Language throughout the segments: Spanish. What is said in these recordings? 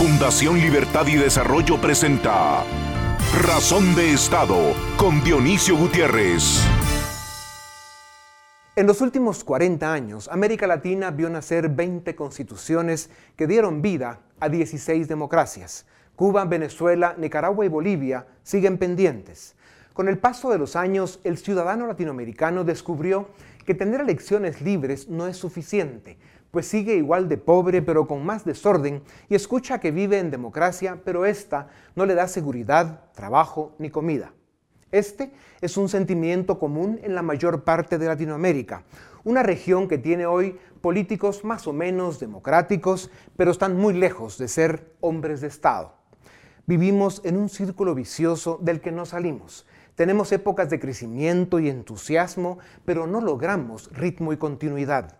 Fundación Libertad y Desarrollo presenta Razón de Estado con Dionisio Gutiérrez. En los últimos 40 años, América Latina vio nacer 20 constituciones que dieron vida a 16 democracias. Cuba, Venezuela, Nicaragua y Bolivia siguen pendientes. Con el paso de los años, el ciudadano latinoamericano descubrió que tener elecciones libres no es suficiente pues sigue igual de pobre pero con más desorden y escucha que vive en democracia, pero esta no le da seguridad, trabajo ni comida. Este es un sentimiento común en la mayor parte de Latinoamérica, una región que tiene hoy políticos más o menos democráticos, pero están muy lejos de ser hombres de Estado. Vivimos en un círculo vicioso del que no salimos. Tenemos épocas de crecimiento y entusiasmo, pero no logramos ritmo y continuidad.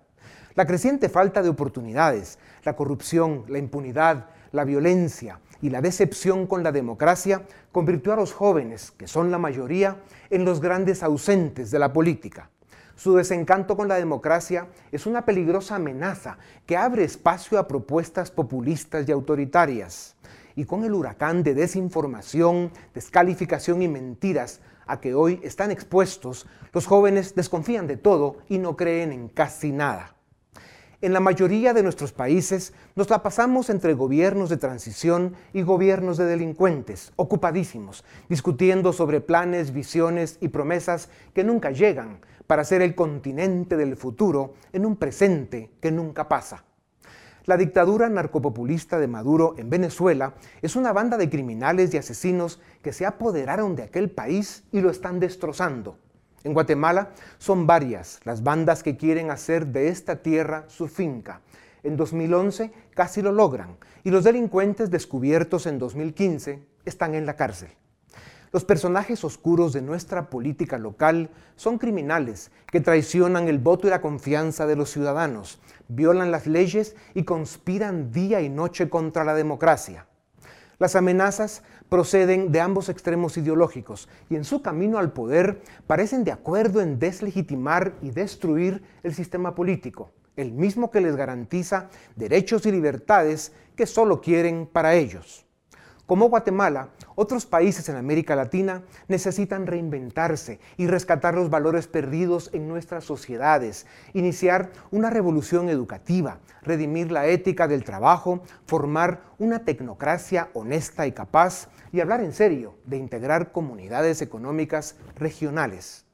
La creciente falta de oportunidades, la corrupción, la impunidad, la violencia y la decepción con la democracia convirtió a los jóvenes, que son la mayoría, en los grandes ausentes de la política. Su desencanto con la democracia es una peligrosa amenaza que abre espacio a propuestas populistas y autoritarias. Y con el huracán de desinformación, descalificación y mentiras a que hoy están expuestos, los jóvenes desconfían de todo y no creen en casi nada. En la mayoría de nuestros países nos la pasamos entre gobiernos de transición y gobiernos de delincuentes, ocupadísimos, discutiendo sobre planes, visiones y promesas que nunca llegan para ser el continente del futuro en un presente que nunca pasa. La dictadura narcopopulista de Maduro en Venezuela es una banda de criminales y asesinos que se apoderaron de aquel país y lo están destrozando en Guatemala son varias las bandas que quieren hacer de esta tierra su finca. En 2011 casi lo logran y los delincuentes descubiertos en 2015 están en la cárcel. Los personajes oscuros de nuestra política local son criminales que traicionan el voto y la confianza de los ciudadanos, violan las leyes y conspiran día y noche contra la democracia. Las amenazas proceden de ambos extremos ideológicos y en su camino al poder parecen de acuerdo en deslegitimar y destruir el sistema político, el mismo que les garantiza derechos y libertades que solo quieren para ellos. Como Guatemala, otros países en América Latina necesitan reinventarse y rescatar los valores perdidos en nuestras sociedades, iniciar una revolución educativa, redimir la ética del trabajo, formar una tecnocracia honesta y capaz y hablar en serio de integrar comunidades económicas regionales.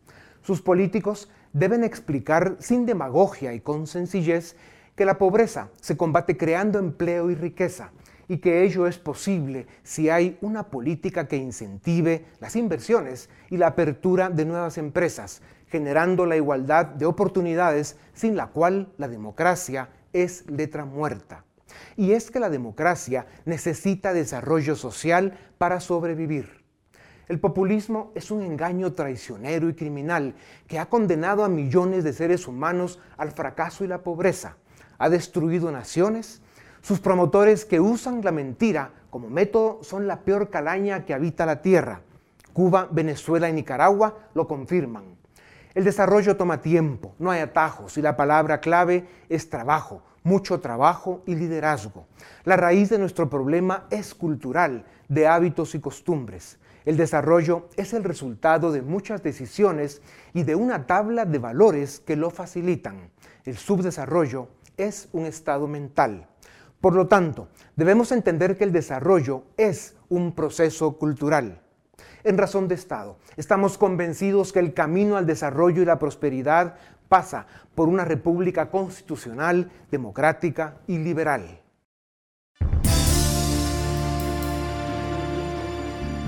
Sus políticos deben explicar sin demagogia y con sencillez que la pobreza se combate creando empleo y riqueza y que ello es posible si hay una política que incentive las inversiones y la apertura de nuevas empresas, generando la igualdad de oportunidades sin la cual la democracia es letra muerta. Y es que la democracia necesita desarrollo social para sobrevivir. El populismo es un engaño traicionero y criminal que ha condenado a millones de seres humanos al fracaso y la pobreza. Ha destruido naciones, sus promotores que usan la mentira como método son la peor calaña que habita la tierra. Cuba, Venezuela y Nicaragua lo confirman. El desarrollo toma tiempo, no hay atajos y la palabra clave es trabajo, mucho trabajo y liderazgo. La raíz de nuestro problema es cultural, de hábitos y costumbres. El desarrollo es el resultado de muchas decisiones y de una tabla de valores que lo facilitan. El subdesarrollo es un estado mental. Por lo tanto, debemos entender que el desarrollo es un proceso cultural. En razón de Estado, estamos convencidos que el camino al desarrollo y la prosperidad pasa por una república constitucional, democrática y liberal.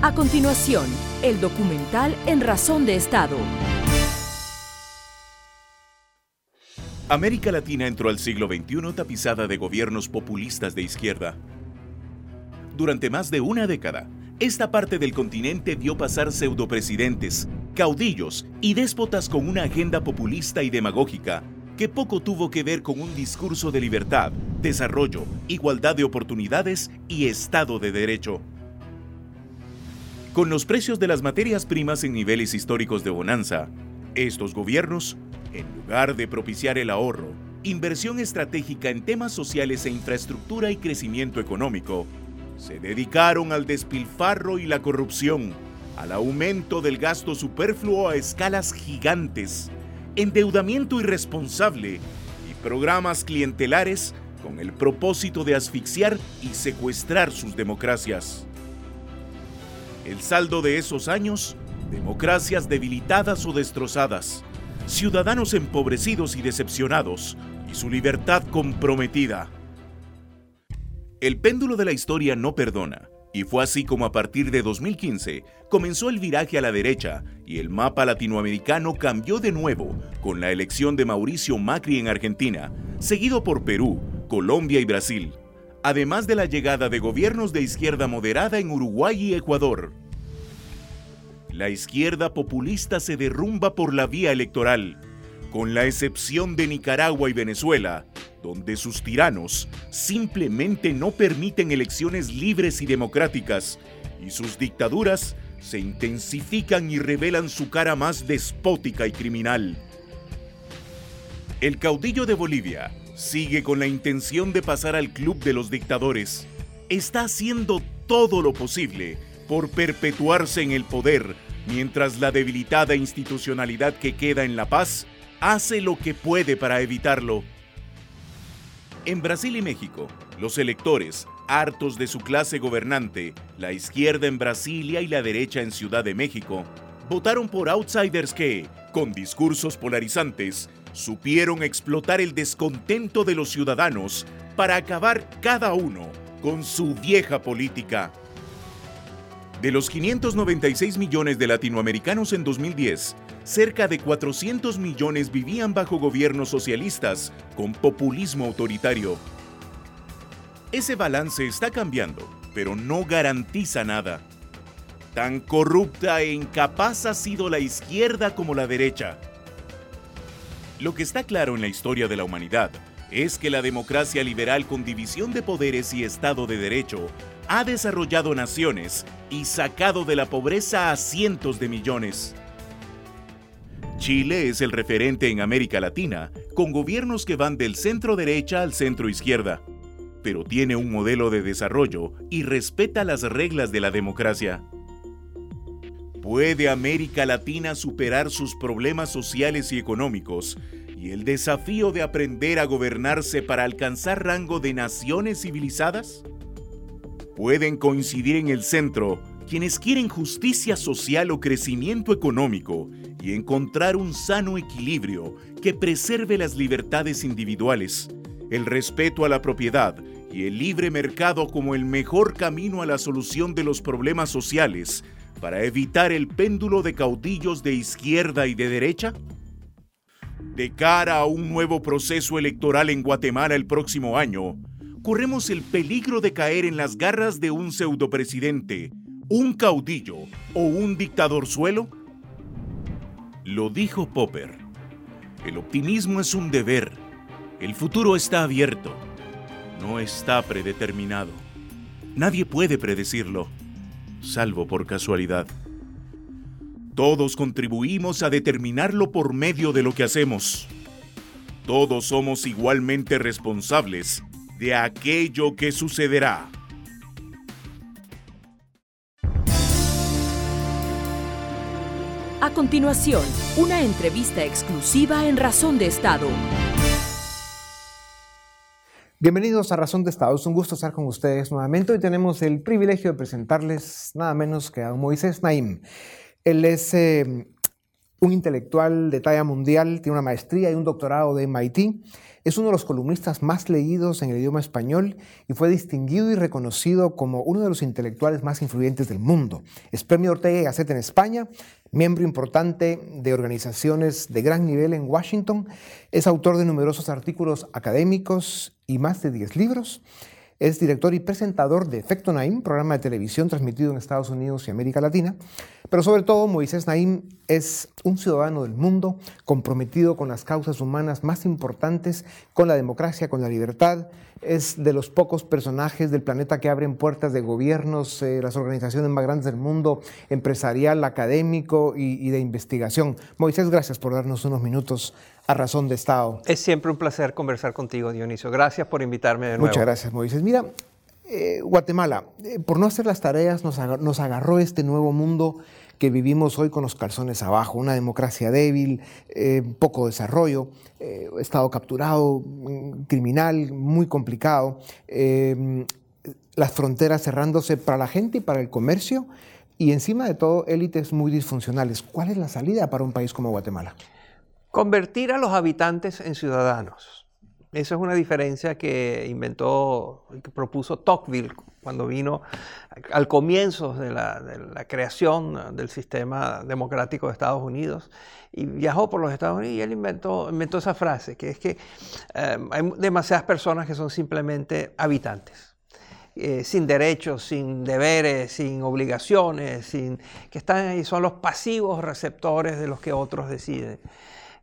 A continuación, el documental En Razón de Estado. América Latina entró al siglo XXI tapizada de gobiernos populistas de izquierda. Durante más de una década, esta parte del continente vio pasar pseudopresidentes, caudillos y déspotas con una agenda populista y demagógica que poco tuvo que ver con un discurso de libertad, desarrollo, igualdad de oportunidades y Estado de Derecho. Con los precios de las materias primas en niveles históricos de bonanza, estos gobiernos en lugar de propiciar el ahorro, inversión estratégica en temas sociales e infraestructura y crecimiento económico, se dedicaron al despilfarro y la corrupción, al aumento del gasto superfluo a escalas gigantes, endeudamiento irresponsable y programas clientelares con el propósito de asfixiar y secuestrar sus democracias. El saldo de esos años, democracias debilitadas o destrozadas, ciudadanos empobrecidos y decepcionados, y su libertad comprometida. El péndulo de la historia no perdona, y fue así como a partir de 2015 comenzó el viraje a la derecha y el mapa latinoamericano cambió de nuevo con la elección de Mauricio Macri en Argentina, seguido por Perú, Colombia y Brasil, además de la llegada de gobiernos de izquierda moderada en Uruguay y Ecuador. La izquierda populista se derrumba por la vía electoral, con la excepción de Nicaragua y Venezuela, donde sus tiranos simplemente no permiten elecciones libres y democráticas, y sus dictaduras se intensifican y revelan su cara más despótica y criminal. El caudillo de Bolivia, sigue con la intención de pasar al club de los dictadores. Está haciendo todo lo posible por perpetuarse en el poder, mientras la debilitada institucionalidad que queda en La Paz hace lo que puede para evitarlo. En Brasil y México, los electores, hartos de su clase gobernante, la izquierda en Brasilia y la derecha en Ciudad de México, votaron por outsiders que, con discursos polarizantes, supieron explotar el descontento de los ciudadanos para acabar cada uno con su vieja política. De los 596 millones de latinoamericanos en 2010, cerca de 400 millones vivían bajo gobiernos socialistas con populismo autoritario. Ese balance está cambiando, pero no garantiza nada. Tan corrupta e incapaz ha sido la izquierda como la derecha. Lo que está claro en la historia de la humanidad es que la democracia liberal con división de poderes y Estado de Derecho ha desarrollado naciones y sacado de la pobreza a cientos de millones. Chile es el referente en América Latina, con gobiernos que van del centro derecha al centro izquierda, pero tiene un modelo de desarrollo y respeta las reglas de la democracia. ¿Puede América Latina superar sus problemas sociales y económicos y el desafío de aprender a gobernarse para alcanzar rango de naciones civilizadas? ¿Pueden coincidir en el centro quienes quieren justicia social o crecimiento económico y encontrar un sano equilibrio que preserve las libertades individuales, el respeto a la propiedad y el libre mercado como el mejor camino a la solución de los problemas sociales para evitar el péndulo de caudillos de izquierda y de derecha? De cara a un nuevo proceso electoral en Guatemala el próximo año, corremos el peligro de caer en las garras de un pseudopresidente, un caudillo o un dictador suelo? Lo dijo Popper. El optimismo es un deber. El futuro está abierto. No está predeterminado. Nadie puede predecirlo salvo por casualidad. Todos contribuimos a determinarlo por medio de lo que hacemos. Todos somos igualmente responsables de aquello que sucederá. A continuación, una entrevista exclusiva en Razón de Estado. Bienvenidos a Razón de Estado. Es un gusto estar con ustedes nuevamente. Hoy tenemos el privilegio de presentarles nada menos que a Moisés Naim. Él es eh, un intelectual de talla mundial, tiene una maestría y un doctorado de MIT. Es uno de los columnistas más leídos en el idioma español y fue distinguido y reconocido como uno de los intelectuales más influyentes del mundo. Es premio Ortega y Gasset en España, miembro importante de organizaciones de gran nivel en Washington. Es autor de numerosos artículos académicos y más de 10 libros. Es director y presentador de Efecto Naim, programa de televisión transmitido en Estados Unidos y América Latina. Pero sobre todo, Moisés Naim es un ciudadano del mundo comprometido con las causas humanas más importantes, con la democracia, con la libertad. Es de los pocos personajes del planeta que abren puertas de gobiernos, eh, las organizaciones más grandes del mundo, empresarial, académico y, y de investigación. Moisés, gracias por darnos unos minutos a razón de Estado. Es siempre un placer conversar contigo, Dionisio. Gracias por invitarme de nuevo. Muchas gracias, Moisés. Mira, Eh, Guatemala, eh, por no hacer las tareas, nos agarró, este nuevo mundo que vivimos hoy con los calzones abajo, una democracia débil, eh, poco desarrollo, Estado capturado, mm, criminal, muy complicado, las fronteras cerrándose para la gente y para el comercio, y encima de todo élites muy disfuncionales. ¿Cuál es la salida para un país como Guatemala? Convertir a los habitantes en ciudadanos. Esa es una diferencia que inventó que propuso Tocqueville cuando vino al comienzo de la, creación del sistema democrático de Estados Unidos y viajó por los Estados Unidos y él inventó, inventó esa frase, que es que eh, hay demasiadas personas que son simplemente habitantes eh, sin derechos, sin deberes, sin obligaciones, sin, que están ahí, son los pasivos receptores de los que otros deciden.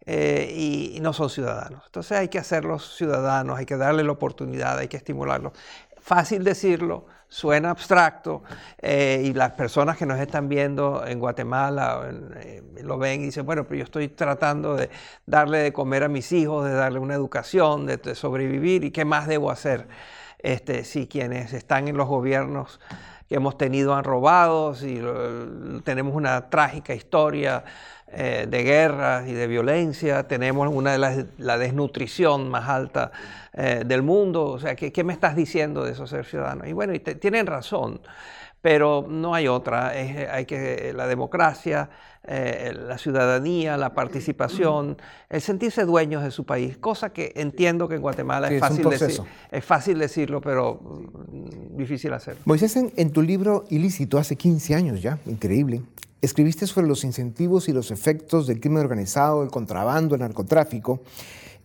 Eh, y, no son ciudadanos. Entonces hay que hacerlos ciudadanos, hay que darle la oportunidad, hay que estimularlos. Fácil decirlo, suena abstracto eh, y las personas que nos están viendo en Guatemala lo ven y dicen, bueno, pero yo estoy tratando de darle de comer a mis hijos, de darle una educación, de sobrevivir y qué más debo hacer este, si quienes están en los gobiernos que hemos tenido han robado, si tenemos una trágica historia eh, de guerras y de violencia, tenemos una de las, la desnutrición más alta eh, del mundo, o sea, ¿qué, me estás diciendo de eso ser ciudadano? Y bueno, tienen razón pero no hay otra. hay que la democracia, eh, la ciudadanía, la participación, el sentirse dueños de su país, cosa que entiendo que en Guatemala es, fácil decir, es fácil decirlo, pero mm, difícil hacerlo. Moisés, en, tu libro Ilícito, hace 15 años ya, increíble, escribiste sobre los incentivos y los efectos del crimen organizado, el contrabando, el narcotráfico.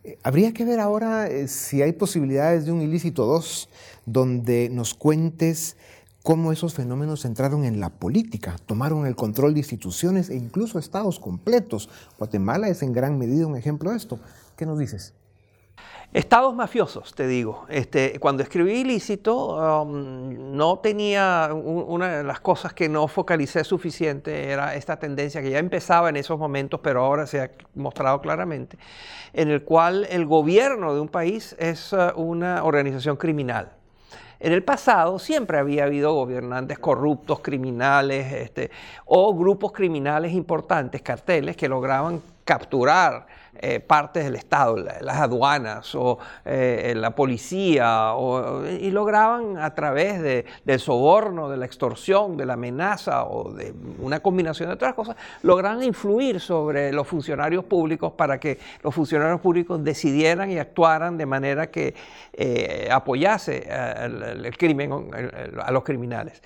Eh, habría que ver ahora eh, si hay posibilidades de un ilícito 2, donde nos cuentes cómo esos fenómenos entraron en la política, tomaron el control de instituciones e incluso estados completos. Guatemala es en gran medida un ejemplo de esto. ¿Qué nos dices? Estados mafiosos, te digo. Este, cuando escribí Ilícito, um, no tenía una de las cosas que no focalicé suficiente, era esta tendencia que ya empezaba en esos momentos, pero ahora se ha mostrado claramente, en el cual el gobierno de un país es uh, una organización criminal. En el pasado siempre había habido gobernantes corruptos, criminales, este, o grupos criminales importantes, carteles, que lograban capturar eh, partes del Estado, las aduanas o eh, la policía, y lograban a través del soborno, de la extorsión, de la amenaza o de una combinación de otras cosas, lograban influir sobre los funcionarios públicos para que los funcionarios públicos decidieran y actuaran de manera que eh, apoyase el crimen, a los criminales.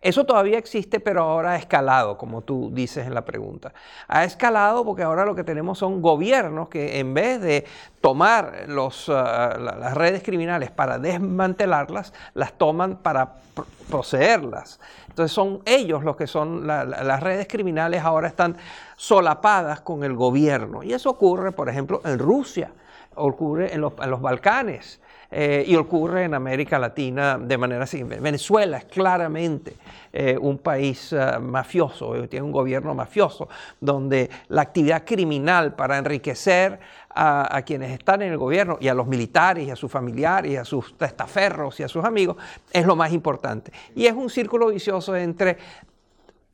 Eso todavía existe, pero ahora ha escalado, como tú dices en la pregunta. Ha escalado porque ahora lo que tenemos son gobiernos que en vez de tomar los, ah, las redes criminales para desmantelarlas, las toman para poseerlas. Entonces son ellos los que son, las redes criminales ahora están solapadas con el gobierno. Y eso ocurre, por ejemplo, en Rusia, ocurre en los Balcanes. Eh, y ocurre en América Latina de manera siguiente. Venezuela es claramente eh, un país eh, mafioso, tiene un gobierno mafioso, donde la actividad criminal para enriquecer a, quienes están en el gobierno y a los militares y a sus familiares a sus testaferros y a sus amigos es lo más importante. Y es un círculo vicioso entre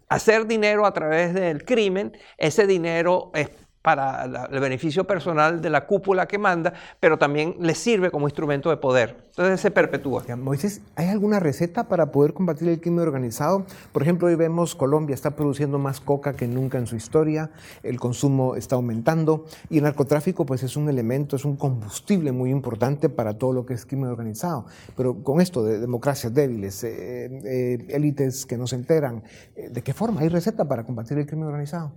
hacer dinero a través del crimen, ese dinero es para el beneficio personal de la cúpula que manda, pero también le sirve como instrumento de poder. Entonces se perpetúa. Moisés, ¿hay alguna receta para poder combatir el crimen organizado? Por ejemplo, hoy vemos Colombia está produciendo más coca que nunca en su historia, el consumo está aumentando y el narcotráfico pues es un elemento, es un combustible muy importante para todo lo que es crimen organizado. Pero con esto de democracias débiles, eh, eh, élites que no se enteran, eh, ¿de qué forma hay receta para combatir el crimen organizado?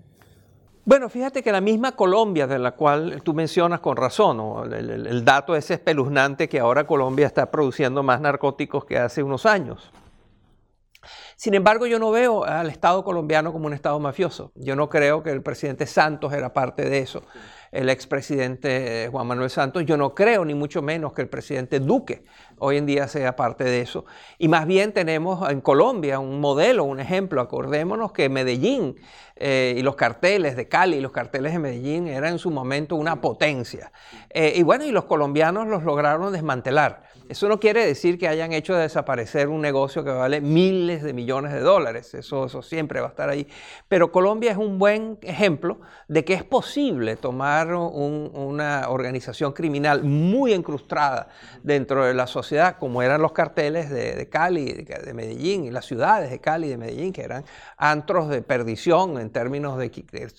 Bueno, fíjate que la misma Colombia, de la cual tú mencionas con razón, el, dato es espeluznante que ahora Colombia está produciendo más narcóticos que hace unos años. Sin embargo, yo no veo al Estado colombiano como un Estado mafioso. Yo no creo que el presidente Santos era parte de eso. El expresidente Juan Manuel Santos. Yo no creo, ni mucho menos, que el presidente Duque hoy en día sea parte de eso. Y más bien tenemos en Colombia un modelo, un ejemplo. Acordémonos que Medellín eh, y los carteles de Cali los carteles de Medellín eran en su momento una potencia. Eh, y bueno, y los colombianos los lograron desmantelar. Eso no quiere decir que hayan hecho desaparecer un negocio que vale miles de millones de dólares, eso, eso siempre va a estar ahí. Pero Colombia es un buen ejemplo de que es posible tomar una organización criminal muy encrustada dentro de la sociedad, como eran los carteles de, Cali, de, Medellín, y las ciudades de Cali y de Medellín, que eran antros de perdición en términos de,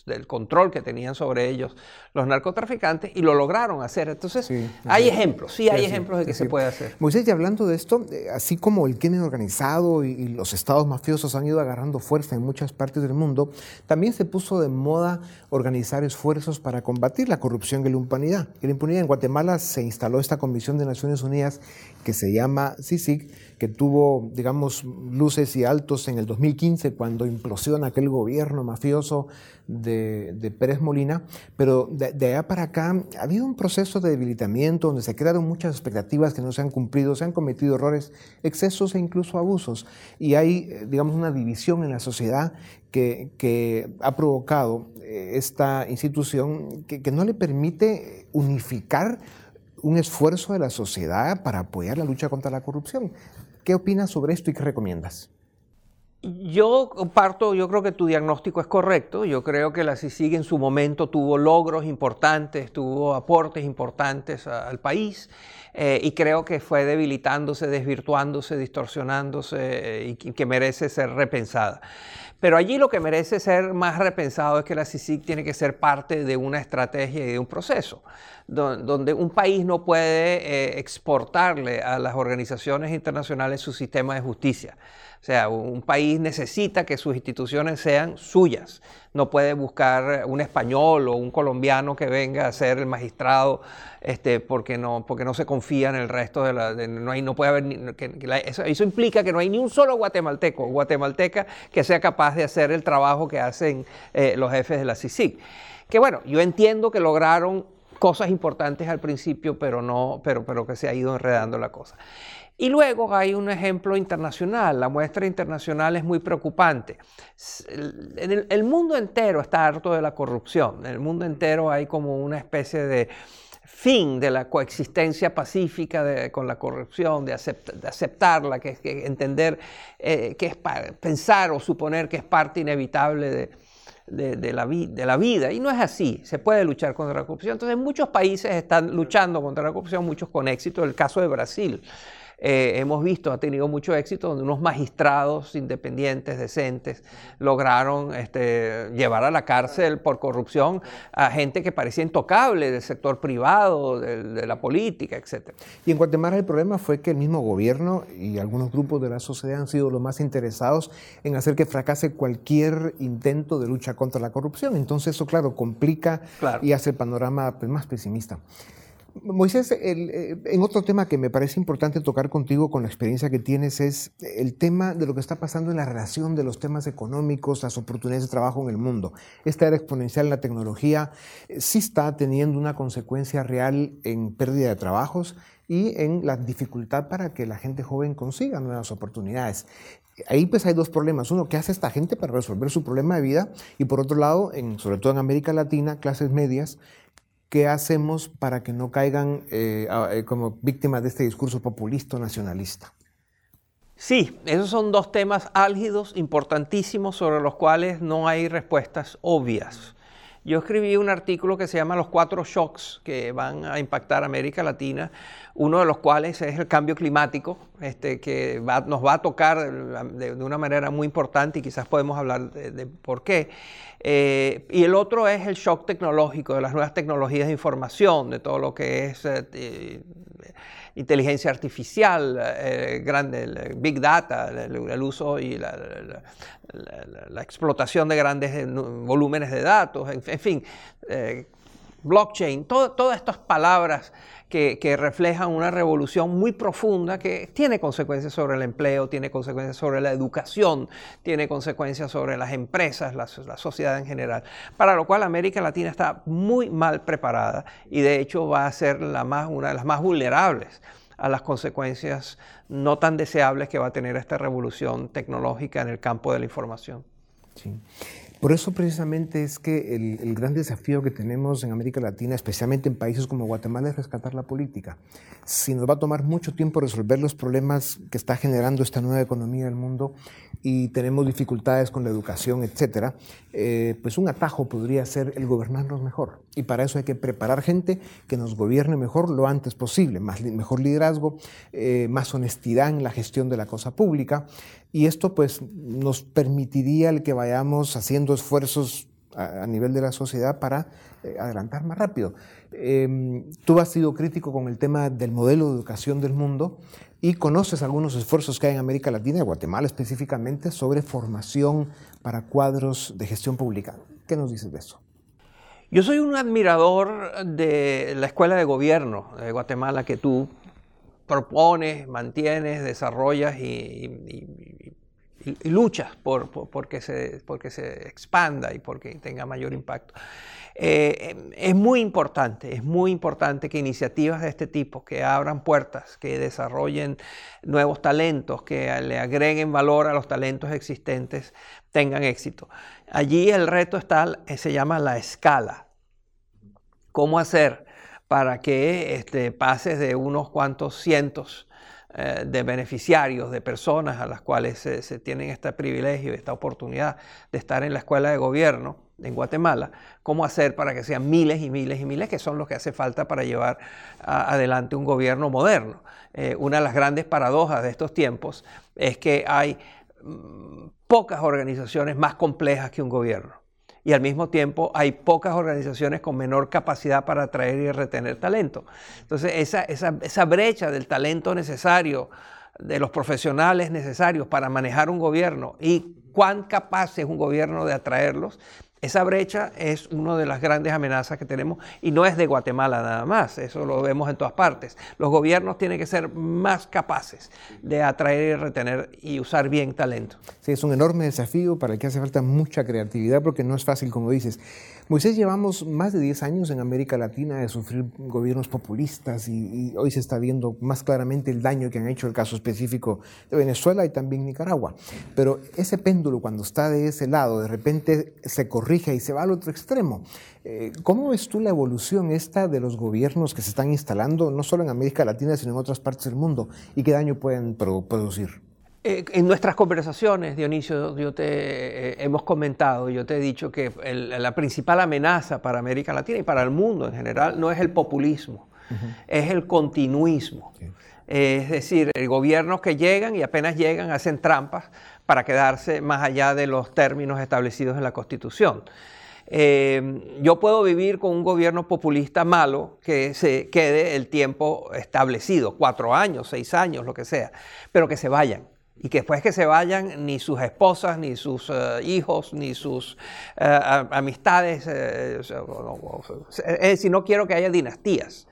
del control que tenían sobre ellos los narcotraficantes, y lo lograron hacer. Entonces, hay ejemplos, sí hay ejemplos de que se puede hacer. Moisés, y hablando de esto, eh, así como el crimen organizado y, los estados mafiosos han ido agarrando fuerza en muchas partes del mundo, también se puso de moda organizar esfuerzos para combatir la corrupción y la impunidad. La impunidad en Guatemala se instaló esta Comisión de Naciones Unidas que se llama CICIG, que tuvo, digamos, luces y altos en el 2015 cuando implosiona aquel gobierno mafioso de, Pérez Molina, pero de, de, allá para acá ha habido un proceso de debilitamiento donde se crearon muchas expectativas que no se han cumplido, se han cometido errores, excesos e incluso abusos, y hay, eh, digamos, una división en la sociedad que, que ha provocado eh, esta institución que, que no le permite unificar un esfuerzo de la sociedad para apoyar la lucha contra la corrupción. ¿Qué opinas sobre esto y qué recomiendas? Yo comparto, yo creo que tu diagnóstico es correcto. Yo creo que la CICIG en su momento tuvo logros importantes, tuvo aportes importantes al país eh, y creo que fue debilitándose, desvirtuándose, distorsionándose eh, y que merece ser repensada. Pero allí lo que merece ser más repensado es que la CICIG tiene que ser parte de una estrategia y de un proceso, donde un país no puede eh, exportarle a las organizaciones internacionales su sistema de justicia. O sea, un país necesita que sus instituciones sean suyas. No puede buscar un español o un colombiano que venga a ser el magistrado este, porque, no, porque no se confía en el resto de la... no, hay, no puede haber... eso, implica que no hay ni un solo guatemalteco o guatemalteca que sea capaz de hacer el trabajo que hacen eh, los jefes de la CICIG. Que bueno, yo entiendo que lograron cosas importantes al principio, pero, no, pero, pero que se ha ido enredando la cosa. Y luego hay un ejemplo internacional. La muestra internacional es muy preocupante. El, el, mundo entero está harto de la corrupción. En el mundo entero hay como una especie de fin de la coexistencia pacífica con la corrupción, de, aceptarla, que, que entender eh, que es pensar o suponer que es parte inevitable de, de, la de, la vida. Y no es así, se puede luchar contra la corrupción. Entonces muchos países están luchando contra la corrupción, muchos con éxito. El caso de Brasil eh, hemos visto, ha tenido mucho éxito, donde unos magistrados independientes, decentes, lograron este, llevar a la cárcel por corrupción a gente que parecía intocable del sector privado, de, la política, etc. Y en Guatemala el problema fue que el mismo gobierno y algunos grupos de la sociedad han sido los más interesados en hacer que fracase cualquier intento de lucha contra la corrupción. Entonces eso, claro, complica y hace el panorama pues, más pesimista. Moisés, eh, en otro tema que me parece importante tocar contigo con la experiencia que tienes es el tema de lo que está pasando en la relación de los temas económicos, las oportunidades de trabajo en el mundo. Esta era exponencial en la tecnología eh, sí está teniendo una consecuencia real en pérdida de trabajos y en la dificultad para que la gente joven consiga nuevas oportunidades. Ahí pues hay dos problemas. Uno, ¿qué hace esta gente para resolver su problema de vida? Y por otro lado, sobre todo en América Latina, clases medias ¿Qué hacemos para que no caigan eh, eh, como víctimas de este discurso populista nacionalista? Sí, esos son dos temas álgidos, importantísimos, sobre los cuales no hay respuestas obvias. Yo escribí un artículo que se llama Los cuatro shocks que van a impactar América Latina, uno de los cuales es el cambio climático, este, que nos va a tocar de, una manera muy importante y quizás podemos hablar de por qué. Eh, y el otro es el shock tecnológico de las nuevas tecnologías de información, de todo lo que es eh, inteligencia artificial, eh, grande, el big data, el, uso y la, explotación de grandes volúmenes de datos, en, fin blockchain, todas estas palabras que, reflejan una revolución muy profunda que tiene consecuencias sobre el empleo, tiene consecuencias sobre la educación, tiene consecuencias sobre las empresas, la, sociedad en general, para lo cual América Latina está muy mal preparada y de hecho va a ser la más, una de las más vulnerables a las consecuencias no tan deseables que va a tener esta revolución tecnológica en el campo de la información. Sí. Por eso precisamente es que el, gran desafío que tenemos en América Latina, especialmente en países como Guatemala, es rescatar la política. Si nos va a tomar mucho tiempo resolver los problemas que está generando esta nueva economía del mundo y tenemos dificultades con la educación, etcétera, eh, pues un atajo podría ser el gobernarnos mejor. Y para eso hay que preparar gente que nos gobierne mejor lo antes posible, más, mejor liderazgo, eh, más honestidad en la gestión de la cosa pública. Y esto pues nos permitiría el que vayamos haciendo esfuerzos a, nivel de la sociedad para eh, adelantar más rápido. Em, tú has sido crítico con el tema del modelo de educación del mundo y conoces algunos esfuerzos que hay en América Latina y Guatemala específicamente sobre formación para cuadros de gestión pública. ¿Qué nos dices de eso? Yo soy un admirador de la escuela de gobierno de Guatemala que tú propones, mantienes, desarrollas y, luchas por, porque, se, porque se expanda y porque tenga mayor impacto. Eh, es muy importante, es muy importante que iniciativas de este tipo, que abran puertas, que desarrollen nuevos talentos, que le agreguen valor a los talentos existentes, tengan éxito. Allí el reto está, se llama la escala. ¿Cómo hacer para que este, pases de unos cuantos cientos eh, de beneficiarios, de personas a las cuales se, tienen este privilegio, esta oportunidad de estar en la escuela de gobierno en Guatemala, cómo hacer para que sean miles y miles y miles, que son los que hace falta para llevar adelante un gobierno moderno. Eh, una de las grandes paradojas de estos tiempos es que hay mm, pocas organizaciones más complejas que un gobierno y al mismo tiempo hay pocas organizaciones con menor capacidad para atraer y retener talento. Entonces, esa, esa, brecha del talento necesario, de los profesionales necesarios para manejar un gobierno y cuán capaz es un gobierno de atraerlos, esa brecha es una de las grandes amenazas que tenemos y no es de Guatemala nada más, eso lo vemos en todas partes. Los gobiernos tienen que ser más capaces de atraer y retener y usar bien talento. Sí, es un enorme desafío para el que hace falta mucha creatividad porque no es fácil, como dices. Moisés, llevamos más de 10 años en América Latina de sufrir gobiernos populistas y, hoy se está viendo más claramente el daño que han hecho el caso específico de Venezuela y también Nicaragua. Pero ese péndulo cuando está de ese lado, de repente se corrige y se va al otro extremo. Eh, ¿Cómo ves tú la evolución esta de los gobiernos que se están instalando, no solo en América Latina, sino en otras partes del mundo? ¿Y qué daño pueden producir? Eh, en nuestras conversaciones, Dionisio, yo te eh, hemos comentado, yo te he dicho que la principal amenaza para América Latina y para el mundo en general no es el populismo, es el continuismo. es decir, gobiernos que llegan y apenas llegan hacen trampas para quedarse más allá de los términos establecidos en la Constitución. Eh, yo puedo vivir con un gobierno populista malo que se quede el tiempo establecido, cuatro años, seis años, lo que sea, pero que se vayan y que después que se vayan ni sus esposas, ni sus eh, hijos, ni sus eh, amistades, eh, es decir, no quiero que haya dinastías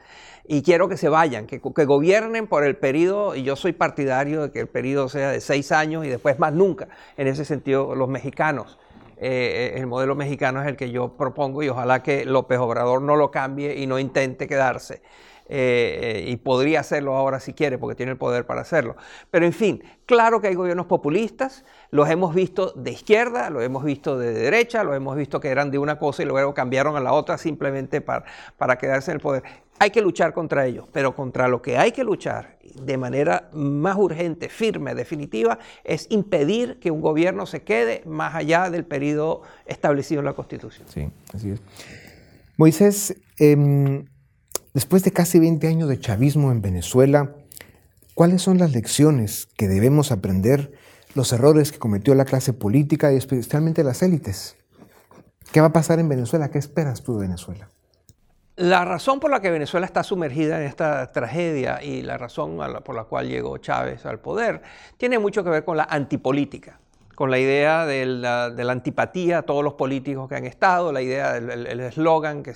y quiero que se vayan, que, que, gobiernen por el periodo, y yo soy partidario de que el periodo sea de seis años y después más nunca. En ese sentido, los mexicanos, el modelo mexicano es el que yo propongo y ojalá que López Obrador no lo cambie y no intente quedarse. Eh, y podría hacerlo ahora si quiere, porque tiene el poder para hacerlo. Pero en fin, claro que hay gobiernos populistas, los hemos visto de izquierda, los hemos visto de derecha, los hemos visto que eran de una cosa y luego cambiaron a la otra simplemente para, para quedarse en el poder. Hay que luchar contra ellos, pero contra lo que hay que luchar de manera más urgente, firme, definitiva, es impedir que un gobierno se quede más allá del periodo establecido en la Constitución. Sí, así es. Moisés, em, Después de casi 20 años de chavismo en Venezuela, ¿cuáles son las lecciones que debemos aprender, los errores que cometió la clase política y especialmente las élites? ¿Qué va a pasar en Venezuela? ¿Qué esperas tú de Venezuela? La razón por la que Venezuela está sumergida en esta tragedia y la razón por la cual llegó Chávez al poder tiene mucho que ver con la antipolítica con la idea de la, antipatía a todos los políticos que han estado, la idea del eslogan que,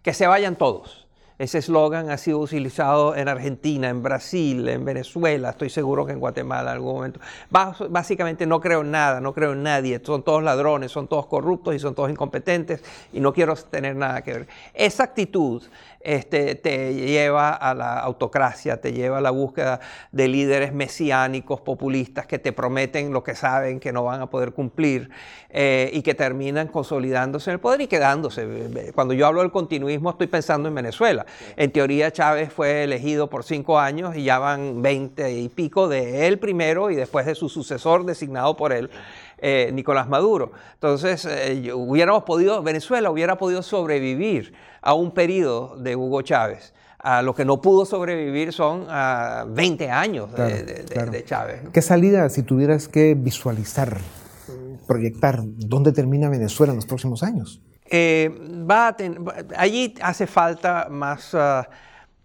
que se vayan todos. Ese eslogan ha sido utilizado en Argentina, en Brasil, en Venezuela, estoy seguro que en Guatemala en algún momento. Básicamente no creo en nada, no creo en nadie, son todos ladrones, son todos corruptos y son todos incompetentes y no quiero tener nada que ver. Esa actitud este, te lleva a la autocracia, te lleva a la búsqueda de líderes mesiánicos, populistas, que te prometen lo que saben que no van a poder cumplir eh, y que terminan consolidándose en el poder y quedándose. Cuando yo hablo del continuismo estoy pensando en Venezuela. En teoría Chávez fue elegido por cinco años y ya van veinte y pico de él primero y después de su sucesor designado por él. Eh, Nicolás Maduro. Entonces, eh, hubiéramos podido, Venezuela hubiera podido sobrevivir a un periodo de Hugo Chávez. A lo que no pudo sobrevivir son a 20 años de, Chávez. ¿Qué salida, si tuvieras que visualizar, proyectar, dónde termina Venezuela en los próximos años? Eh, va allí hace falta más... Ah,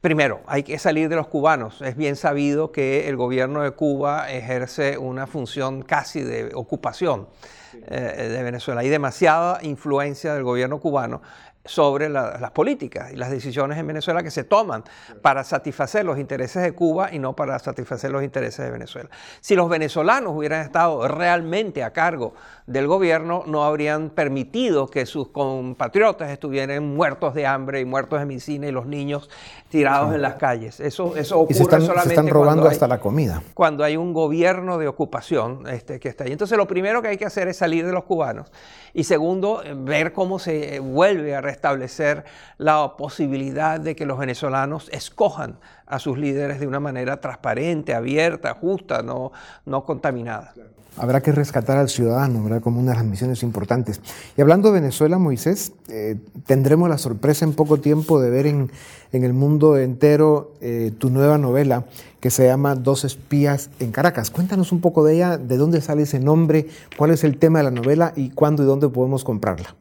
Primero, hay que salir de los cubanos. Es bien sabido que el gobierno de Cuba ejerce una función casi de ocupación eh, de Venezuela. Hay demasiada influencia del gobierno cubano sobre las políticas y las decisiones en Venezuela que se toman para satisfacer los intereses de Cuba y no para satisfacer los intereses de Venezuela. Si los venezolanos hubieran estado realmente a cargo del gobierno, no habrían permitido que sus compatriotas estuvieran muertos de hambre y muertos de medicina y los niños tirados en las calles. Eso, eso ocurre y se están, solamente están robando hasta la comida. Cuando hay un gobierno de ocupación este, que está ahí. Entonces lo primero que hay que hacer es salir de los cubanos y segundo, ver cómo se vuelve a restablecer la posibilidad de que los venezolanos escojan a sus líderes de una manera transparente, abierta, justa, no, no contaminada. Habrá que rescatar al ciudadano, ¿verdad? Como una de las misiones importantes. Y hablando de Venezuela, Moisés, eh, tendremos la sorpresa en poco tiempo de ver en, en el mundo entero eh, tu nueva novela que se llama Dos espías en Caracas. Cuéntanos un poco de ella, de dónde sale ese nombre, cuál es el tema de la novela y cuándo y dónde podemos comprarla.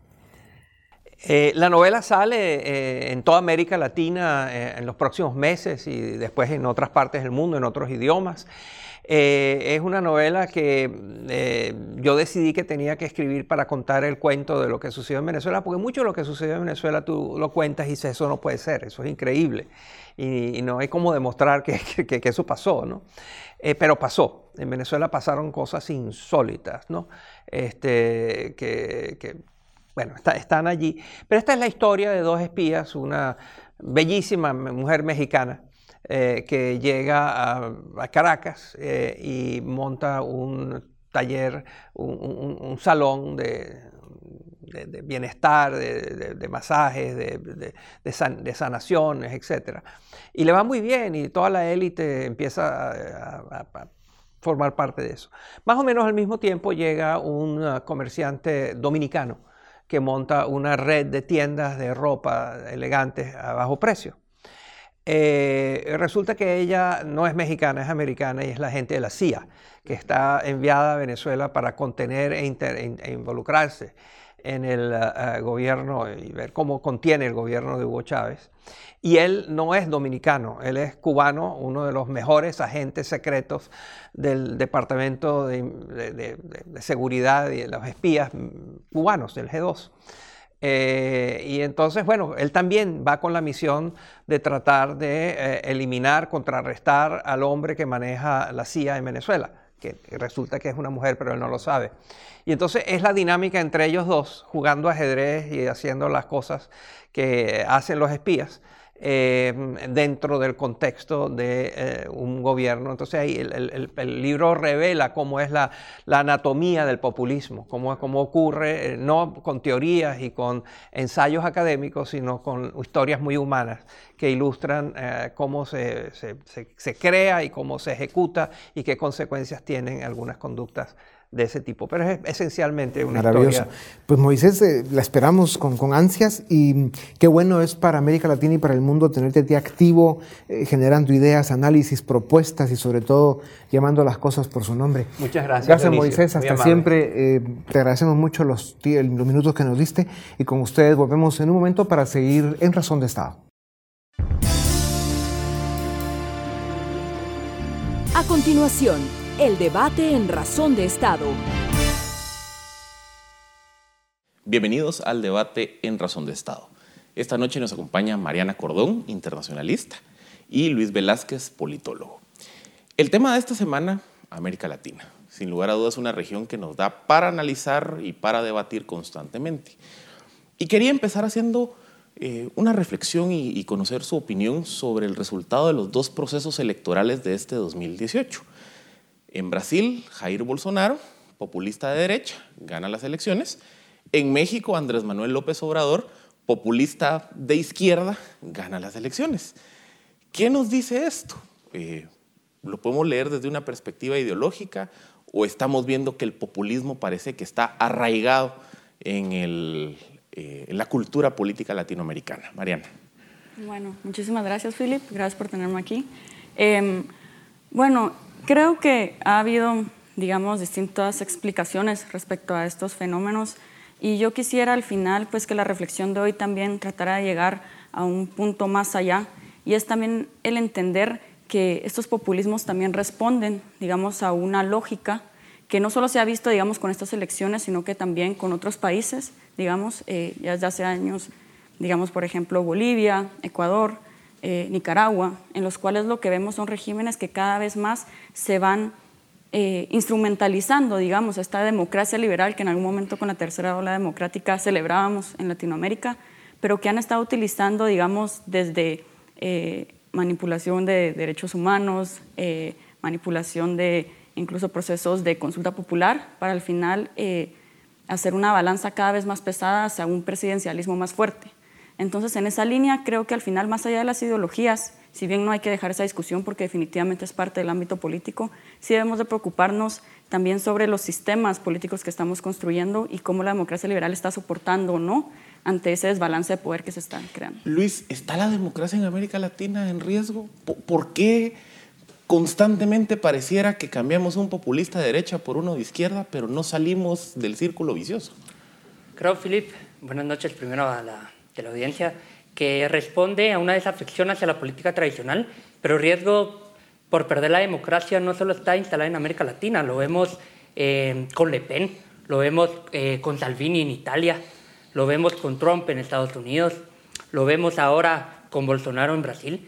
Eh, la novela sale en toda América Latina en los próximos meses y después en otras partes del mundo, en otros idiomas. Eh, es una novela que eh, yo decidí que tenía que escribir para contar el cuento de lo que sucedió en Venezuela, porque mucho de lo que sucedió en Venezuela tú lo cuentas y dices, eso no puede ser, eso es increíble. Y, no hay como demostrar que, eso pasó, ¿no? Eh, pero pasó. En Venezuela pasaron cosas insólitas, ¿no? Este, que, bueno, están allí. Pero esta es la historia de dos espías, una bellísima mujer mexicana eh, que llega a, Caracas eh, y monta un taller, un, salón de, bienestar, de, masajes, de, sanaciones, etc. Y le va muy bien y toda la élite empieza a, a, formar parte de eso. Más o menos al mismo tiempo llega un uh, comerciante dominicano que monta una red de tiendas de ropa elegantes a bajo precio. Eh, resulta que ella no es mexicana, es americana y es la gente de la CIA, que está enviada a Venezuela para contener e, e involucrarse en el uh, gobierno y ver cómo contiene el gobierno de Hugo Chávez. Y él no es dominicano, él es cubano, uno de los mejores agentes secretos del Departamento de, de Seguridad y de los espías cubanos, del G2. Eh, y entonces, bueno, él también va con la misión de tratar de eh, eliminar, contrarrestar al hombre que maneja la CIA en Venezuela, que resulta que es una mujer, pero él no lo sabe. Y entonces es la dinámica entre ellos dos, jugando ajedrez y haciendo las cosas que hacen los espías. Eh, dentro del contexto de eh, un gobierno. Entonces ahí el, libro revela cómo es la, anatomía del populismo, cómo, cómo ocurre, eh, no con teorías y con ensayos académicos, sino con historias muy humanas que ilustran cómo se, se crea y cómo se ejecuta y qué consecuencias tienen algunas conductas de ese tipo, pero es esencialmente una Maravilloso. Pues Moisés, eh, la esperamos con, con, ansias y qué bueno es para América Latina y para el mundo tenerte ti activo, eh, generando ideas, análisis, propuestas y sobre todo llamando las cosas por su nombre. Muchas gracias. Gracias Moisés, hasta siempre. Eh, te agradecemos mucho los, los minutos que nos diste y con ustedes volvemos en un momento para seguir en Razón de Estado. A continuación, el debate en Razón de Estado. Bienvenidos al debate en Razón de Estado. Esta noche nos acompaña Mariana Cordón, internacionalista, y Luis Velázquez, politólogo. El tema de esta semana, América Latina. Sin lugar a dudas, una región que nos da para analizar y para debatir constantemente. Y quería empezar haciendo eh, una reflexión y, conocer su opinión sobre el resultado de los dos procesos electorales de este 2018. En Brasil, Jair Bolsonaro, populista de derecha, gana las elecciones. En México, Andrés Manuel López Obrador, populista de izquierda, gana las elecciones. ¿Qué nos dice esto? Eh, ¿Lo podemos leer desde una perspectiva ideológica o estamos viendo que el populismo parece que está arraigado en el, eh, la cultura política latinoamericana. Mariana. Bueno, muchísimas gracias, Philip. Gracias por tenerme aquí. Em, bueno, creo que ha habido, digamos, distintas explicaciones respecto a estos fenómenos y yo quisiera al final, pues, que la reflexión de hoy también tratara de llegar a un punto más allá y es también el entender que estos populismos también responden, digamos, a una lógica que no solo se ha visto, digamos, con estas elecciones, sino que también con otros países, digamos, eh, ya desde hace años, digamos, por ejemplo, Bolivia, Ecuador, eh, Nicaragua, en los cuales lo que vemos son regímenes que cada vez más se van eh, instrumentalizando, digamos, esta democracia liberal que en algún momento con la tercera ola democrática celebrábamos en Latinoamérica, pero que han estado utilizando, digamos, desde manipulación de derechos humanos, manipulación de incluso procesos de consulta popular, para al final eh, hacer una balanza cada vez más pesada hacia un presidencialismo más fuerte. Entonces, en esa línea, creo que al final, más allá de las ideologías, si bien no hay que dejar esa discusión porque definitivamente es parte del ámbito político, sí debemos de preocuparnos también sobre los sistemas políticos que estamos construyendo y cómo la democracia liberal está soportando o no ante ese desbalance de poder que se está creando. Luis, ¿está la democracia en América Latina en riesgo? ¿Por qué constantemente pareciera que cambiamos un populista de derecha por uno de izquierda, pero no salimos del círculo vicioso. Creo, Philip, buenas noches primero a la, de la audiencia, que responde a una desafección hacia la política tradicional, pero el riesgo por perder la democracia no solo está instalado en América Latina, lo vemos eh, con Le Pen, lo vemos eh, con Salvini en Italia, lo vemos con Trump en Estados Unidos, lo vemos ahora con Bolsonaro en Brasil.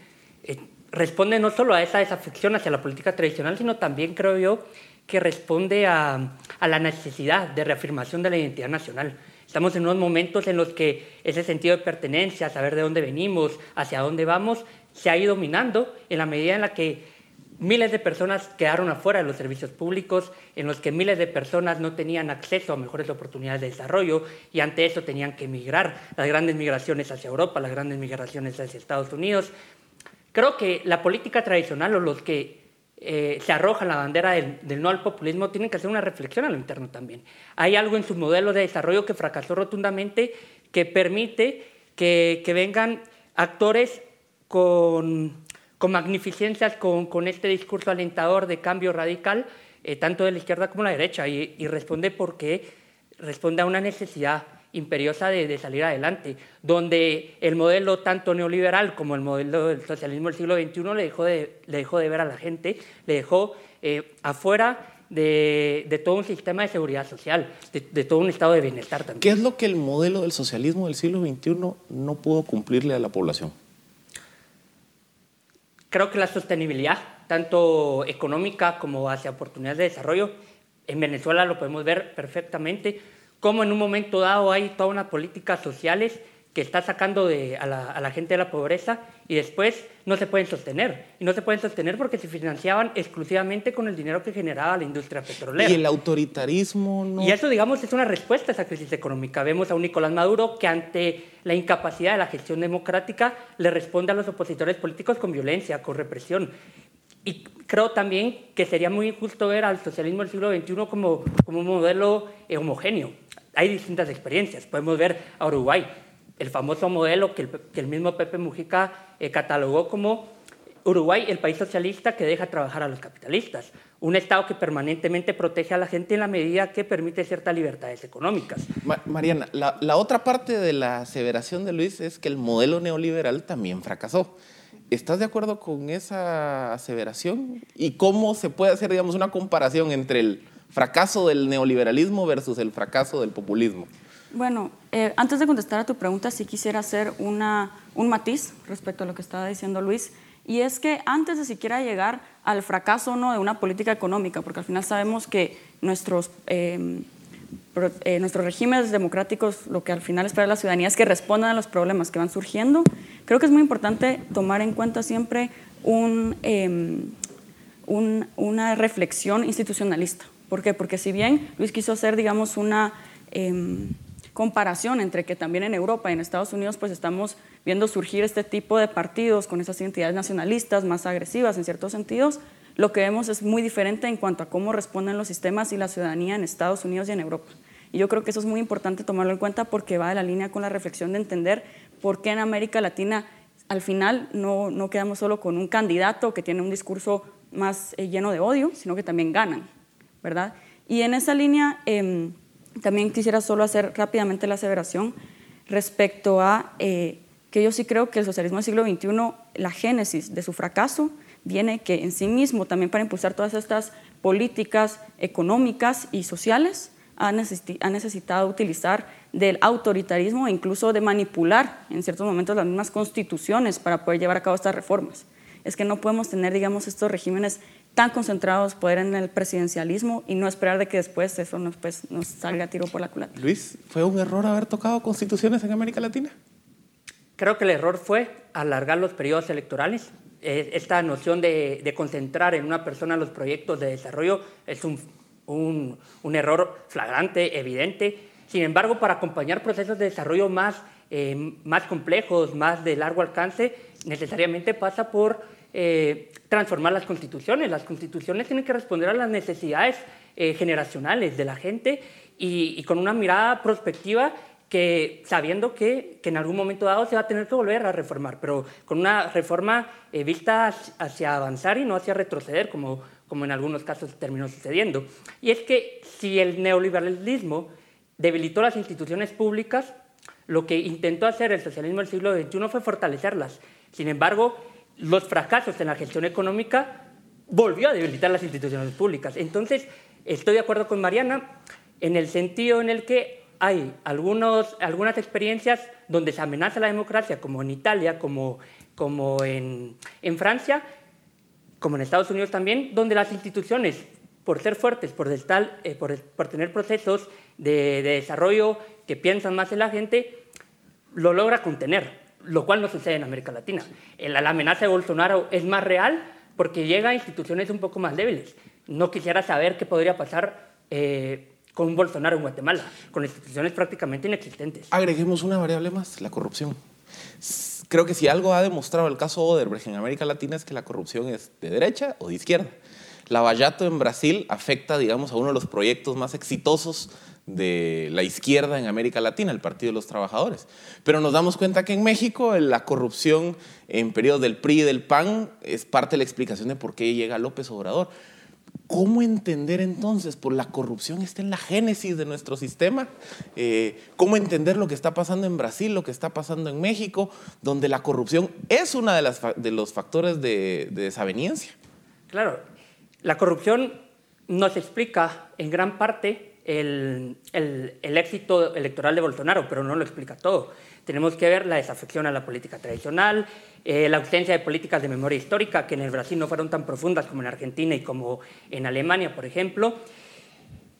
Responde no solo a esa desafección hacia la política tradicional, sino también creo yo que responde a, la necesidad de reafirmación de la identidad nacional. Estamos en unos momentos en los que ese sentido de pertenencia, saber de dónde venimos, hacia dónde vamos, se ha ido minando en la medida en la que miles de personas quedaron afuera de los servicios públicos, en los que miles de personas no tenían acceso a mejores oportunidades de desarrollo y ante eso tenían que emigrar. Las grandes migraciones hacia Europa, las grandes migraciones hacia Estados Unidos, Creo que la política tradicional o los que eh, se arrojan la bandera del, no al populismo tienen que hacer una reflexión a lo interno también. Hay algo en su modelo de desarrollo que fracasó rotundamente que permite que, vengan actores con, magnificencias, con, este discurso alentador de cambio radical, eh, tanto de la izquierda como de la derecha, y, y responde porque responde a una necesidad imperiosa de, salir adelante, donde el modelo tanto neoliberal como el modelo del socialismo del siglo XXI le dejó de, le dejó de ver a la gente, le dejó eh, afuera de, todo un sistema de seguridad social, de, todo un estado de bienestar también. ¿Qué es lo que el modelo del socialismo del siglo XXI no pudo cumplirle a la población? Creo que la sostenibilidad, tanto económica como hacia oportunidades de desarrollo, en Venezuela lo podemos ver perfectamente cómo en un momento dado hay toda una política sociales que está sacando a, la, gente de la pobreza y después no se pueden sostener. Y no se pueden sostener porque se financiaban exclusivamente con el dinero que generaba la industria petrolera. Y el autoritarismo no... Y eso, digamos, es una respuesta a esa crisis económica. Vemos a un Nicolás Maduro que ante la incapacidad de la gestión democrática le responde a los opositores políticos con violencia, con represión. Y creo también que sería muy injusto ver al socialismo del siglo XXI como, como un modelo homogéneo hay distintas experiencias. Podemos ver a Uruguay, el famoso modelo que el, mismo Pepe Mujica eh, catalogó como Uruguay, el país socialista que deja trabajar a los capitalistas. Un Estado que permanentemente protege a la gente en la medida que permite ciertas libertades económicas. Mariana, la, otra parte de la aseveración de Luis es que el modelo neoliberal también fracasó. ¿Estás de acuerdo con esa aseveración? ¿Y cómo se puede hacer, digamos, una comparación entre el fracaso del neoliberalismo versus el fracaso del populismo? Bueno, eh, antes de contestar a tu pregunta, sí quisiera hacer una, un matiz respecto a lo que estaba diciendo Luis, y es que antes de siquiera llegar al fracaso no de una política económica, porque al final sabemos que nuestros, em, eh, nuestros regímenes democráticos, lo que al final espera la ciudadanía es que respondan a los problemas que van surgiendo, creo que es muy importante tomar en cuenta siempre un, em, un, una reflexión institucionalista. ¿Por qué? Porque si bien Luis quiso hacer, digamos, una... Em, comparación entre que también en Europa y en Estados Unidos pues estamos viendo surgir este tipo de partidos con esas identidades nacionalistas más agresivas en ciertos sentidos, lo que vemos es muy diferente en cuanto a cómo responden los sistemas y la ciudadanía en Estados Unidos y en Europa. Y yo creo que eso es muy importante tomarlo en cuenta porque va de la línea con la reflexión de entender por qué en América Latina al final no, no quedamos solo con un candidato que tiene un discurso más eh, lleno de odio, sino que también ganan, ¿verdad? Y en esa línea... Eh, también quisiera solo hacer rápidamente la aseveración respecto a eh, que yo sí creo que el socialismo del siglo XXI, la génesis de su fracaso, viene que en sí mismo, también para impulsar todas estas políticas económicas y sociales, ha, necesitado utilizar del autoritarismo e incluso de manipular en ciertos momentos las mismas constituciones para poder llevar a cabo estas reformas. Es que no podemos tener, digamos, estos regímenes tan concentrados poder en el presidencialismo y no esperar de que después eso nos, pues, nos salga tiro por la culata. Luis, ¿fue un error haber tocado constituciones en América Latina? Creo que el error fue alargar los periodos electorales. Eh, esta noción de, de, concentrar en una persona los proyectos de desarrollo es un, un, un, error flagrante, evidente. Sin embargo, para acompañar procesos de desarrollo más, eh, más complejos, más de largo alcance, necesariamente pasa por eh, transformar las constituciones. Las constituciones tienen que responder a las necesidades eh, generacionales de la gente y, con una mirada prospectiva que sabiendo que, en algún momento dado se va a tener que volver a reformar, pero con una reforma eh, vista hacia avanzar y no hacia retroceder, como, como en algunos casos terminó sucediendo. Y es que si el neoliberalismo debilitó las instituciones públicas, lo que intentó hacer el socialismo del siglo XXI fue fortalecerlas. Sin embargo, los fracasos en la gestión económica volvió a debilitar las instituciones públicas. Entonces, estoy de acuerdo con Mariana en el sentido en el que hay algunos, algunas experiencias donde se amenaza la democracia, como en Italia, como, como en, en Francia, como en Estados Unidos también, donde las instituciones, por ser fuertes, por, estar, eh, por, por, tener procesos de, de desarrollo que piensan más en la gente, lo logra contener lo cual no sucede en América Latina. La, amenaza de Bolsonaro es más real porque llega a instituciones un poco más débiles. No quisiera saber qué podría pasar eh, con Bolsonaro en Guatemala, con instituciones prácticamente inexistentes. Agreguemos una variable más, la corrupción. Creo que si algo ha demostrado el caso Oderbrecht en América Latina es que la corrupción es de derecha o de izquierda. Lavallato en Brasil afecta, digamos, a uno de los proyectos más exitosos de la izquierda en América Latina, el Partido de los Trabajadores. Pero nos damos cuenta que en México la corrupción en periodos del PRI y del PAN es parte de la explicación de por qué llega López Obrador. ¿Cómo entender entonces? Por la corrupción está en la génesis de nuestro sistema. Eh, ¿Cómo entender lo que está pasando en Brasil, lo que está pasando en México, donde la corrupción es uno de, de los factores de, de desaveniencia? Claro, la corrupción nos explica en gran parte el, el, éxito electoral de Bolsonaro, pero no lo explica todo. Tenemos que ver la desafección a la política tradicional, eh, la ausencia de políticas de memoria histórica, que en el Brasil no fueron tan profundas como en Argentina y como en Alemania, por ejemplo,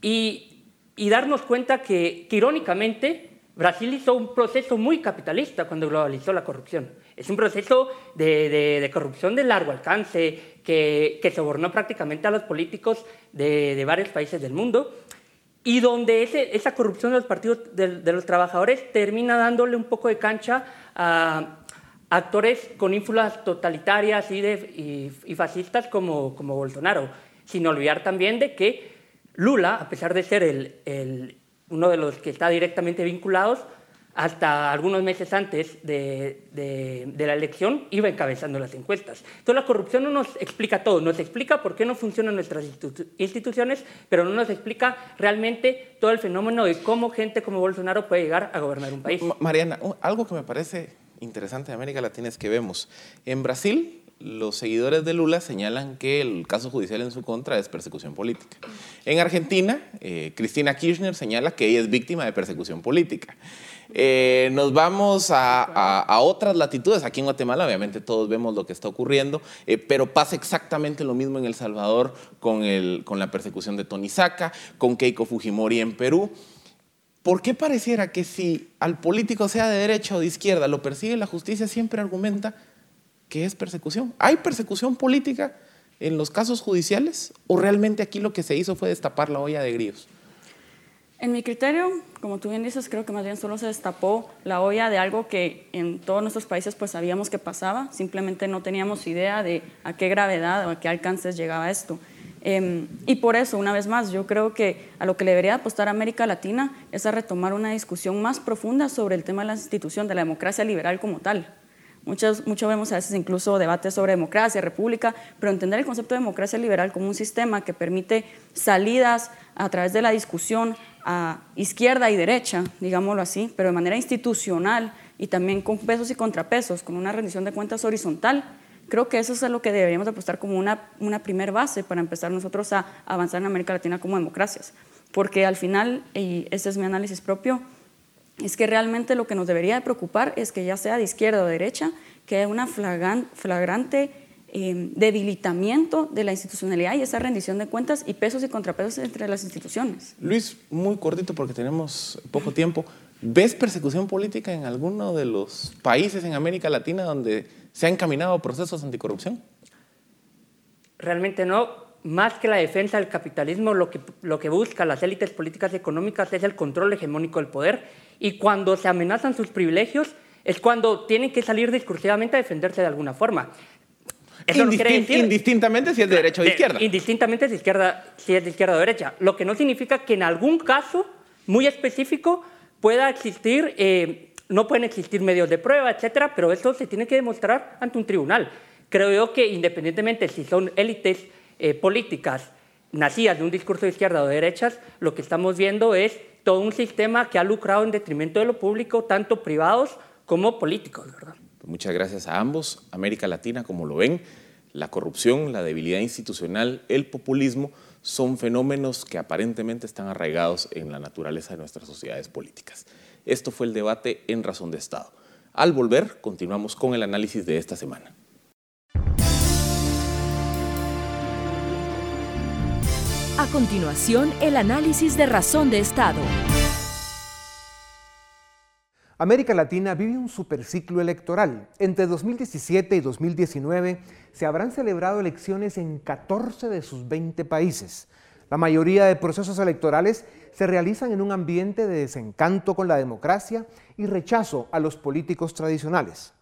y, y darnos cuenta que, que, irónicamente, Brasil hizo un proceso muy capitalista cuando globalizó la corrupción. Es un proceso de, de, de corrupción de largo alcance que, que sobornó prácticamente a los políticos de, de varios países del mundo y donde ese, esa corrupción de los partidos de, los trabajadores termina dándole un poco de cancha a actores con ínfulas totalitarias y, de, y, fascistas como, como, Bolsonaro, sin olvidar también de que Lula, a pesar de ser el, el, uno de los que está directamente vinculados, hasta algunos meses antes de, la elección iba encabezando las encuestas. Entonces la corrupción no nos explica todo, nos explica por qué no funcionan nuestras instituciones, pero no nos explica realmente todo el fenómeno de cómo gente como Bolsonaro puede llegar a gobernar un país. Mariana, algo que me parece interesante de América Latina es que vemos en Brasil los seguidores de Lula señalan que el caso judicial en su contra es persecución política. En Argentina, eh, Cristina Kirchner señala que ella es víctima de persecución política. Eh, nos vamos a, otras latitudes. Aquí en Guatemala, obviamente, todos vemos lo que está ocurriendo, eh, pero pasa exactamente lo mismo en El Salvador con, el, con la persecución de Tony Saca, con Keiko Fujimori en Perú. ¿Por qué pareciera que si al político sea de derecha o de izquierda lo persigue la justicia, siempre argumenta ¿Qué es persecución? ¿Hay persecución política en los casos judiciales o realmente aquí lo que se hizo fue destapar la olla de grillos? En mi criterio, como tú bien dices, creo que más bien solo se destapó la olla de algo que en todos nuestros países pues sabíamos que pasaba, simplemente no teníamos idea de a qué gravedad o a qué alcances llegaba esto. Em, y por eso, una vez más, yo creo que a lo que le debería apostar América Latina es a retomar una discusión más profunda sobre el tema de la institución de la democracia liberal como tal. Muchos, mucho vemos a veces incluso debates sobre democracia, república, pero entender el concepto de democracia liberal como un sistema que permite salidas a través de la discusión a izquierda y derecha, digámoslo así, pero de manera institucional y también con pesos y contrapesos, con una rendición de cuentas horizontal, creo que eso es lo que deberíamos apostar como una, una primer base para empezar nosotros a avanzar en América Latina como democracias. Porque al final, y este es mi análisis propio, es que realmente lo que nos debería de preocupar es que ya sea de izquierda o de derecha, que haya una flagrante em, debilitamiento de la institucionalidad y esa rendición de cuentas y pesos y contrapesos entre las instituciones. Luis, muy cortito porque tenemos poco tiempo. ¿Ves persecución política en alguno de los países en América Latina donde se han encaminado procesos anticorrupción? Realmente no más que la defensa del capitalismo, lo que, lo que busca las élites políticas y económicas es el control hegemónico del poder y cuando se amenazan sus privilegios es cuando tienen que salir discursivamente a defenderse de alguna forma. Eso indistintamente si es de derecha o de izquierda. Indistintamente si, izquierda, si es de izquierda o derecha. Lo que no significa que en algún caso muy específico pueda existir, eh, no pueden existir medios de prueba, etcétera, pero eso se tiene que demostrar ante un tribunal. Creo yo que independientemente si son élites eh, políticas nacidas de un discurso de izquierda o de derechas, lo que estamos viendo es todo un sistema que ha lucrado en detrimento de lo público, tanto privados como políticos, ¿verdad? Muchas gracias a ambos. América Latina, como lo ven, la corrupción, la debilidad institucional, el populismo son fenómenos que aparentemente están arraigados en la naturaleza de nuestras sociedades políticas. Esto fue el debate en Razón de Estado. Al volver, continuamos con el análisis de esta semana. A continuación, el análisis de razón de Estado. América Latina vive un superciclo electoral. Entre 2017 y 2019 se habrán celebrado elecciones en 14 de sus 20 países. La mayoría de procesos electorales se realizan en un ambiente de desencanto con la democracia y rechazo a los políticos tradicionales.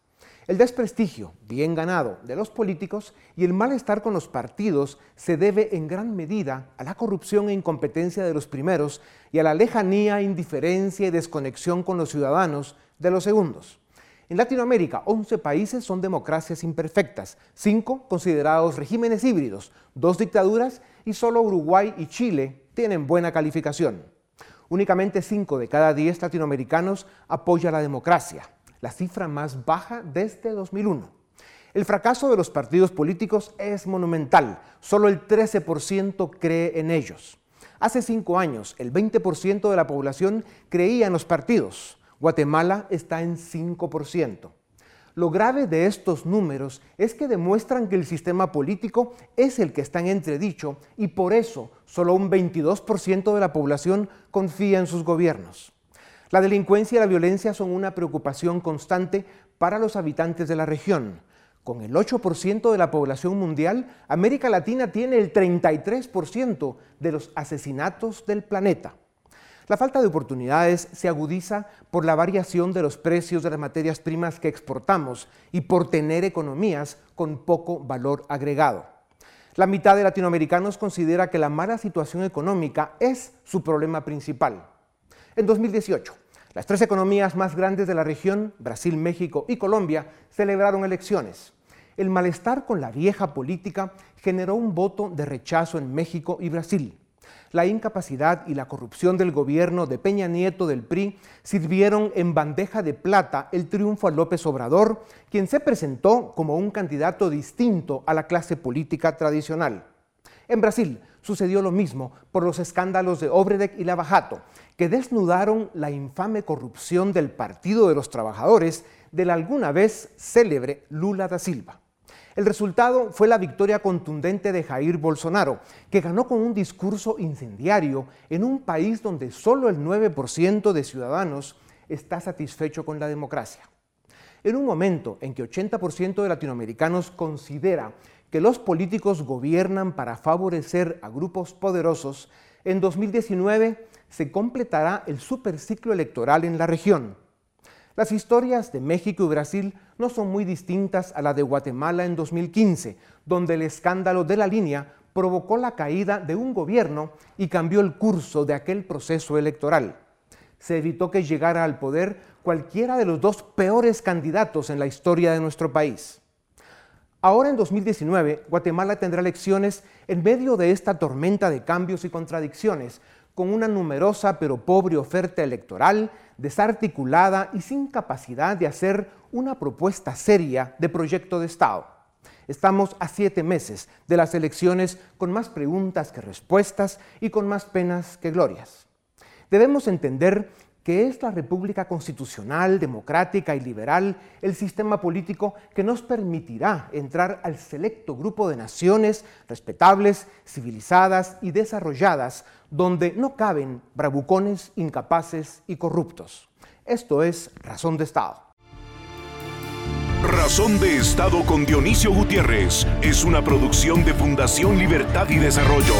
El desprestigio, bien ganado, de los políticos y el malestar con los partidos se debe en gran medida a la corrupción e incompetencia de los primeros y a la lejanía, indiferencia y desconexión con los ciudadanos de los segundos. En Latinoamérica, 11 países son democracias imperfectas, 5 considerados regímenes híbridos, 2 dictaduras y solo Uruguay y Chile tienen buena calificación. Únicamente 5 de cada 10 latinoamericanos apoya la democracia la cifra más baja desde 2001. El fracaso de los partidos políticos es monumental, solo el 13% cree en ellos. Hace cinco años, el 20% de la población creía en los partidos. Guatemala está en 5%. Lo grave de estos números es que demuestran que el sistema político es el que está en entredicho y por eso solo un 22% de la población confía en sus gobiernos. La delincuencia y la violencia son una preocupación constante para los habitantes de la región. Con el 8% de la población mundial, América Latina tiene el 33% de los asesinatos del planeta. La falta de oportunidades se agudiza por la variación de los precios de las materias primas que exportamos y por tener economías con poco valor agregado. La mitad de latinoamericanos considera que la mala situación económica es su problema principal. En 2018, las tres economías más grandes de la región, Brasil, México y Colombia, celebraron elecciones. El malestar con la vieja política generó un voto de rechazo en México y Brasil. La incapacidad y la corrupción del gobierno de Peña Nieto del PRI sirvieron en bandeja de plata el triunfo a López Obrador, quien se presentó como un candidato distinto a la clase política tradicional. En Brasil sucedió lo mismo por los escándalos de Obredek y Lavajato, que desnudaron la infame corrupción del Partido de los Trabajadores del alguna vez célebre Lula da Silva. El resultado fue la victoria contundente de Jair Bolsonaro, que ganó con un discurso incendiario en un país donde solo el 9% de ciudadanos está satisfecho con la democracia. En un momento en que 80% de latinoamericanos considera que los políticos gobiernan para favorecer a grupos poderosos, en 2019 se completará el superciclo electoral en la región las historias de México y Brasil no son muy distintas a la de Guatemala en 2015, donde el escándalo de la línea provocó la caída de un gobierno y cambió el curso de aquel proceso electoral. Se evitó que llegara al poder cualquiera de los dos peores candidatos en la historia de nuestro país. Ahora en 2019, Guatemala tendrá elecciones en medio de esta tormenta de cambios y contradicciones, con una numerosa pero pobre oferta electoral, desarticulada y sin capacidad de hacer una propuesta seria de proyecto de Estado. Estamos a siete meses de las elecciones con más preguntas que respuestas y con más penas que glorias. Debemos entender que es la República Constitucional, democrática y liberal el sistema político que nos permitirá entrar al selecto grupo de naciones respetables, civilizadas y desarrolladas, donde no caben bravucones, incapaces y corruptos. Esto es Razón de Estado. Razón de Estado con Dionisio Gutiérrez es una producción de Fundación Libertad y Desarrollo.